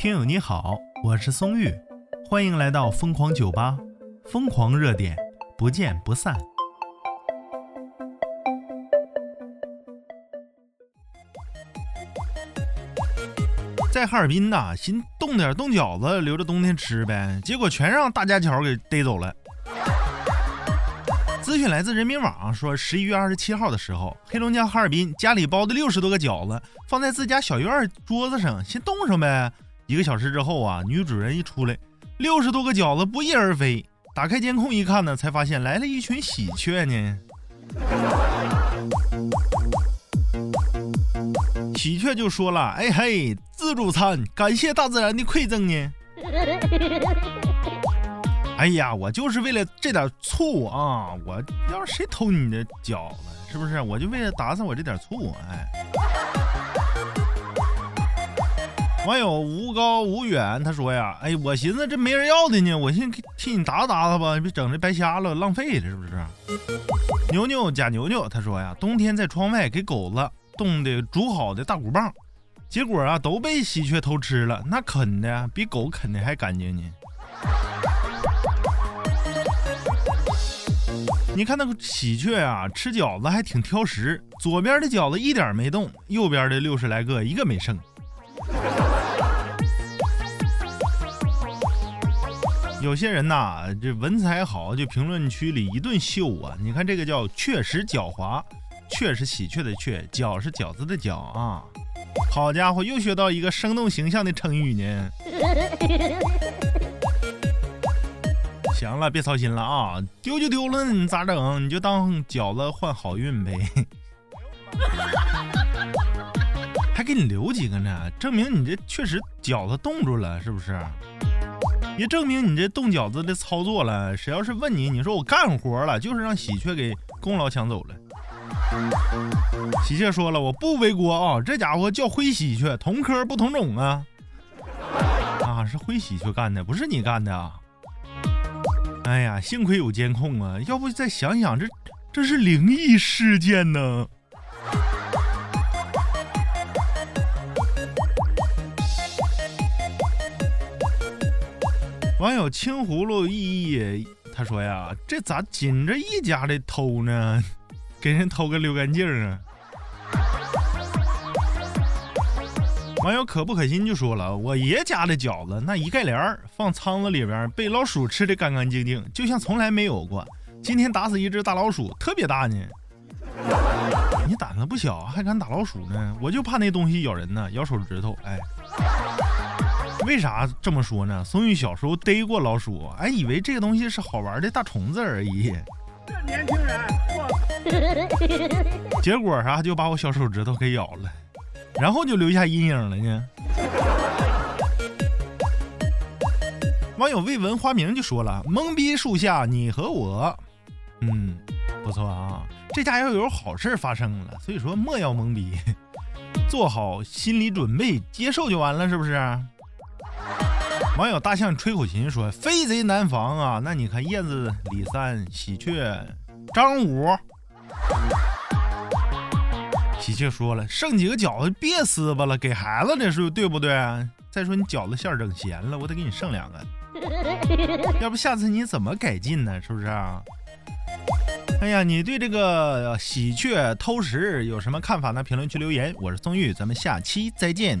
听友你好，我是松玉，欢迎来到疯狂酒吧，疯狂热点，不见不散。在哈尔滨呐，先冻点冻饺子留着冬天吃呗，结果全让大家桥给逮走了。资讯来自人民网，说十一月二十七号的时候，黑龙江哈尔滨家里包的六十多个饺子放在自家小院桌子上，先冻上呗。一个小时之后啊，女主人一出来，六十多个饺子不翼而飞。打开监控一看呢，才发现来了一群喜鹊呢。喜鹊就说了：“哎嘿，自助餐，感谢大自然的馈赠呢。”哎呀，我就是为了这点醋啊！我要是谁偷你的饺子，是不是？我就为了打散我这点醋，哎。网友无高无远他说呀：“哎，我寻思这没人要的呢，我寻替你打打他吧，别整这白瞎了，浪费了，是不是？”牛牛假牛牛他说呀：“冬天在窗外给狗子冻的煮好的大骨棒，结果啊都被喜鹊偷吃了，那啃的比狗啃的还干净呢。”你看那个喜鹊啊，吃饺子还挺挑食，左边的饺子一点没动，右边的六十来个一个没剩。有些人呐，这文采好，就评论区里一顿秀啊！你看这个叫“确实狡猾”，“确实喜鹊”的“鹊”，“饺”是饺子的“饺”啊！好家伙，又学到一个生动形象的成语呢！行了，别操心了啊，丢就丢了，你咋整？你就当饺子换好运呗。还给你留几个呢，证明你这确实饺子冻住了，是不是？也证明你这冻饺子的操作了。谁要是问你，你说我干活了，就是让喜鹊给功劳抢走了。喜鹊说了，我不背锅啊，这家伙叫灰喜鹊，同科不同种啊。啊，是灰喜鹊干的，不是你干的啊。哎呀，幸亏有监控啊，要不再想想，这这是灵异事件呢。网友青葫芦意意他说呀，这咋紧着一家的偷呢？给人偷个溜干净啊！网友可不可心就说了，我爷家的饺子那一盖帘儿放仓子里边，被老鼠吃的干干净净，就像从来没有过。今天打死一只大老鼠，特别大呢。你胆子不小，还敢打老鼠呢？我就怕那东西咬人呢，咬手指头，哎。为啥这么说呢？松玉小时候逮过老鼠，哎，以为这个东西是好玩的大虫子而已。这年轻人，结果啥就把我小手指头给咬了，然后就留下阴影了呢。网友未闻花名就说了：“懵逼树下你和我，嗯，不错啊，这家要有好事发生了，所以说莫要懵逼，做好心理准备，接受就完了，是不是？”网友大象吹口琴说：“飞贼难防啊！那你看燕子、李三、喜鹊、张五。”喜鹊说了：“剩几个饺子别撕巴了，给孩子的是对不对？再说你饺子馅整咸了，我得给你剩两个。要不下次你怎么改进呢？是不是啊？”哎呀，你对这个喜鹊偷食有什么看法呢？评论区留言。我是宋玉，咱们下期再见。